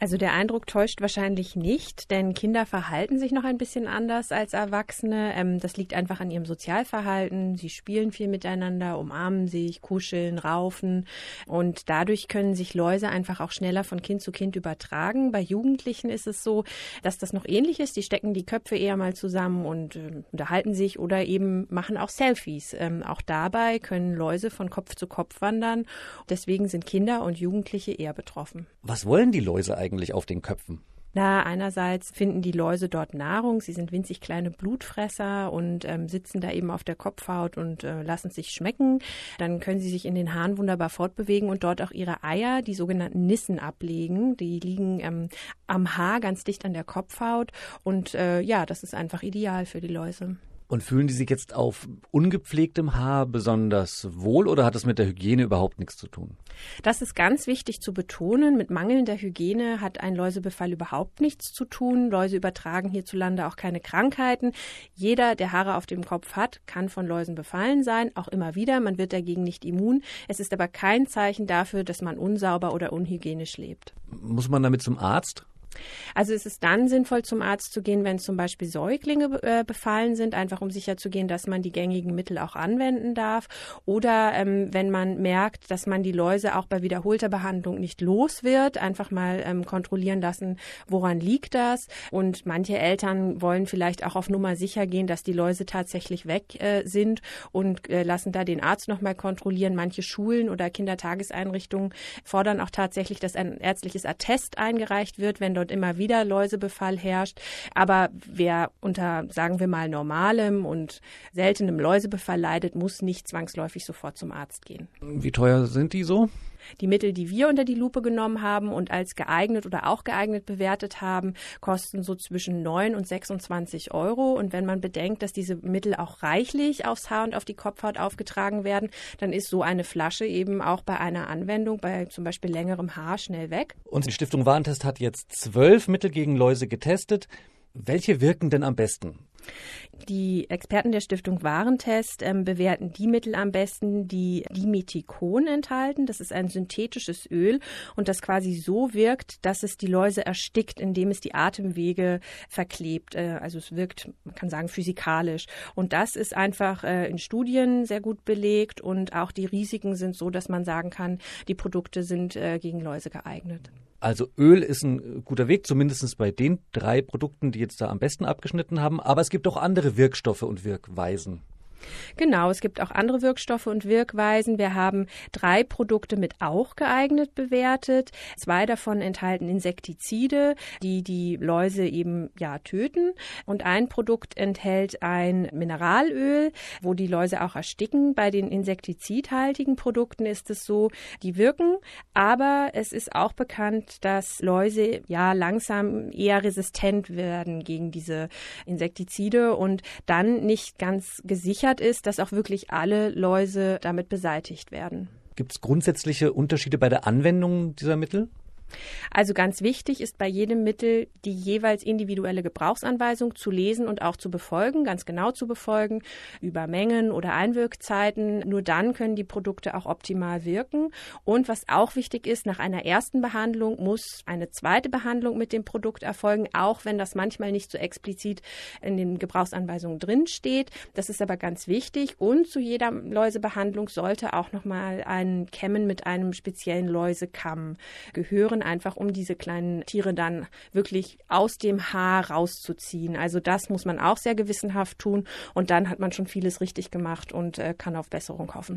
Also der Eindruck täuscht wahrscheinlich nicht, denn Kinder verhalten sich noch ein bisschen anders als Erwachsene. Ähm, das liegt einfach an ihrem Sozialverhalten. Sie spielen viel miteinander, umarmen sich, kuscheln, raufen und dadurch können sich Läuse einfach auch schneller von Kind zu Kind übertragen. Bei Jugendlichen ist es so, dass das noch ähnlich ist. Die stecken die Köpfe eher mal zusammen und äh, unterhalten sich oder eben machen auch Selfies. Ähm, auch dabei können Läuse von Kopf zu Kopf wandern. Deswegen sind Kinder und Jugendliche eher betroffen. Was wollen die Läuse eigentlich? Eigentlich auf den Köpfen? Na, einerseits finden die Läuse dort Nahrung. Sie sind winzig kleine Blutfresser und ähm, sitzen da eben auf der Kopfhaut und äh, lassen sich schmecken. Dann können sie sich in den Haaren wunderbar fortbewegen und dort auch ihre Eier, die sogenannten Nissen, ablegen. Die liegen ähm, am Haar ganz dicht an der Kopfhaut. Und äh, ja, das ist einfach ideal für die Läuse. Und fühlen die sich jetzt auf ungepflegtem Haar besonders wohl oder hat das mit der Hygiene überhaupt nichts zu tun? Das ist ganz wichtig zu betonen. Mit mangelnder Hygiene hat ein Läusebefall überhaupt nichts zu tun. Läuse übertragen hierzulande auch keine Krankheiten. Jeder, der Haare auf dem Kopf hat, kann von Läusen befallen sein, auch immer wieder. Man wird dagegen nicht immun. Es ist aber kein Zeichen dafür, dass man unsauber oder unhygienisch lebt. Muss man damit zum Arzt? Also es ist dann sinnvoll, zum Arzt zu gehen, wenn zum Beispiel Säuglinge äh, befallen sind, einfach um sicherzugehen, dass man die gängigen Mittel auch anwenden darf. Oder ähm, wenn man merkt, dass man die Läuse auch bei wiederholter Behandlung nicht los wird, einfach mal ähm, kontrollieren lassen, woran liegt das. Und manche Eltern wollen vielleicht auch auf Nummer sicher gehen, dass die Läuse tatsächlich weg äh, sind und äh, lassen da den Arzt nochmal kontrollieren. Manche Schulen oder Kindertageseinrichtungen fordern auch tatsächlich, dass ein ärztliches Attest eingereicht wird, wenn dort immer wieder Läusebefall herrscht. Aber wer unter, sagen wir mal, normalem und seltenem Läusebefall leidet, muss nicht zwangsläufig sofort zum Arzt gehen. Wie teuer sind die so? Die Mittel, die wir unter die Lupe genommen haben und als geeignet oder auch geeignet bewertet haben, kosten so zwischen 9 und 26 Euro. Und wenn man bedenkt, dass diese Mittel auch reichlich aufs Haar und auf die Kopfhaut aufgetragen werden, dann ist so eine Flasche eben auch bei einer Anwendung, bei zum Beispiel längerem Haar, schnell weg. Unsere Stiftung Warentest hat jetzt zwölf Mittel gegen Läuse getestet. Welche wirken denn am besten? Die Experten der Stiftung Warentest ähm, bewerten die Mittel am besten, die Dimethikon enthalten. Das ist ein synthetisches Öl und das quasi so wirkt, dass es die Läuse erstickt, indem es die Atemwege verklebt. Äh, also es wirkt, man kann sagen, physikalisch. Und das ist einfach äh, in Studien sehr gut belegt und auch die Risiken sind so, dass man sagen kann, die Produkte sind äh, gegen Läuse geeignet. Also Öl ist ein guter Weg, zumindest bei den drei Produkten, die jetzt da am besten abgeschnitten haben. Aber es gibt auch andere Wirkstoffe und Wirkweisen. Genau, es gibt auch andere Wirkstoffe und Wirkweisen. Wir haben drei Produkte mit auch geeignet bewertet. Zwei davon enthalten Insektizide, die die Läuse eben ja töten. Und ein Produkt enthält ein Mineralöl, wo die Läuse auch ersticken. Bei den insektizidhaltigen Produkten ist es so, die wirken, aber es ist auch bekannt, dass Läuse ja langsam eher resistent werden gegen diese Insektizide und dann nicht ganz gesichert gesichert ist, dass auch wirklich alle Läuse damit beseitigt werden. Gibt es grundsätzliche Unterschiede bei der Anwendung dieser Mittel? Also ganz wichtig ist bei jedem Mittel die jeweils individuelle Gebrauchsanweisung zu lesen und auch zu befolgen, ganz genau zu befolgen, über Mengen oder Einwirkzeiten. Nur dann können die Produkte auch optimal wirken. Und was auch wichtig ist, nach einer ersten Behandlung muss eine zweite Behandlung mit dem Produkt erfolgen, auch wenn das manchmal nicht so explizit in den Gebrauchsanweisungen drin steht. Das ist aber ganz wichtig. Und zu jeder Läusebehandlung sollte auch nochmal ein Kämmen mit einem speziellen Läusekamm gehören Tieren, einfach um diese kleinen Tiere dann wirklich aus dem Haar rauszuziehen. Also das muss man auch sehr gewissenhaft tun und dann hat man schon vieles richtig gemacht und äh, kann auf Besserung hoffen.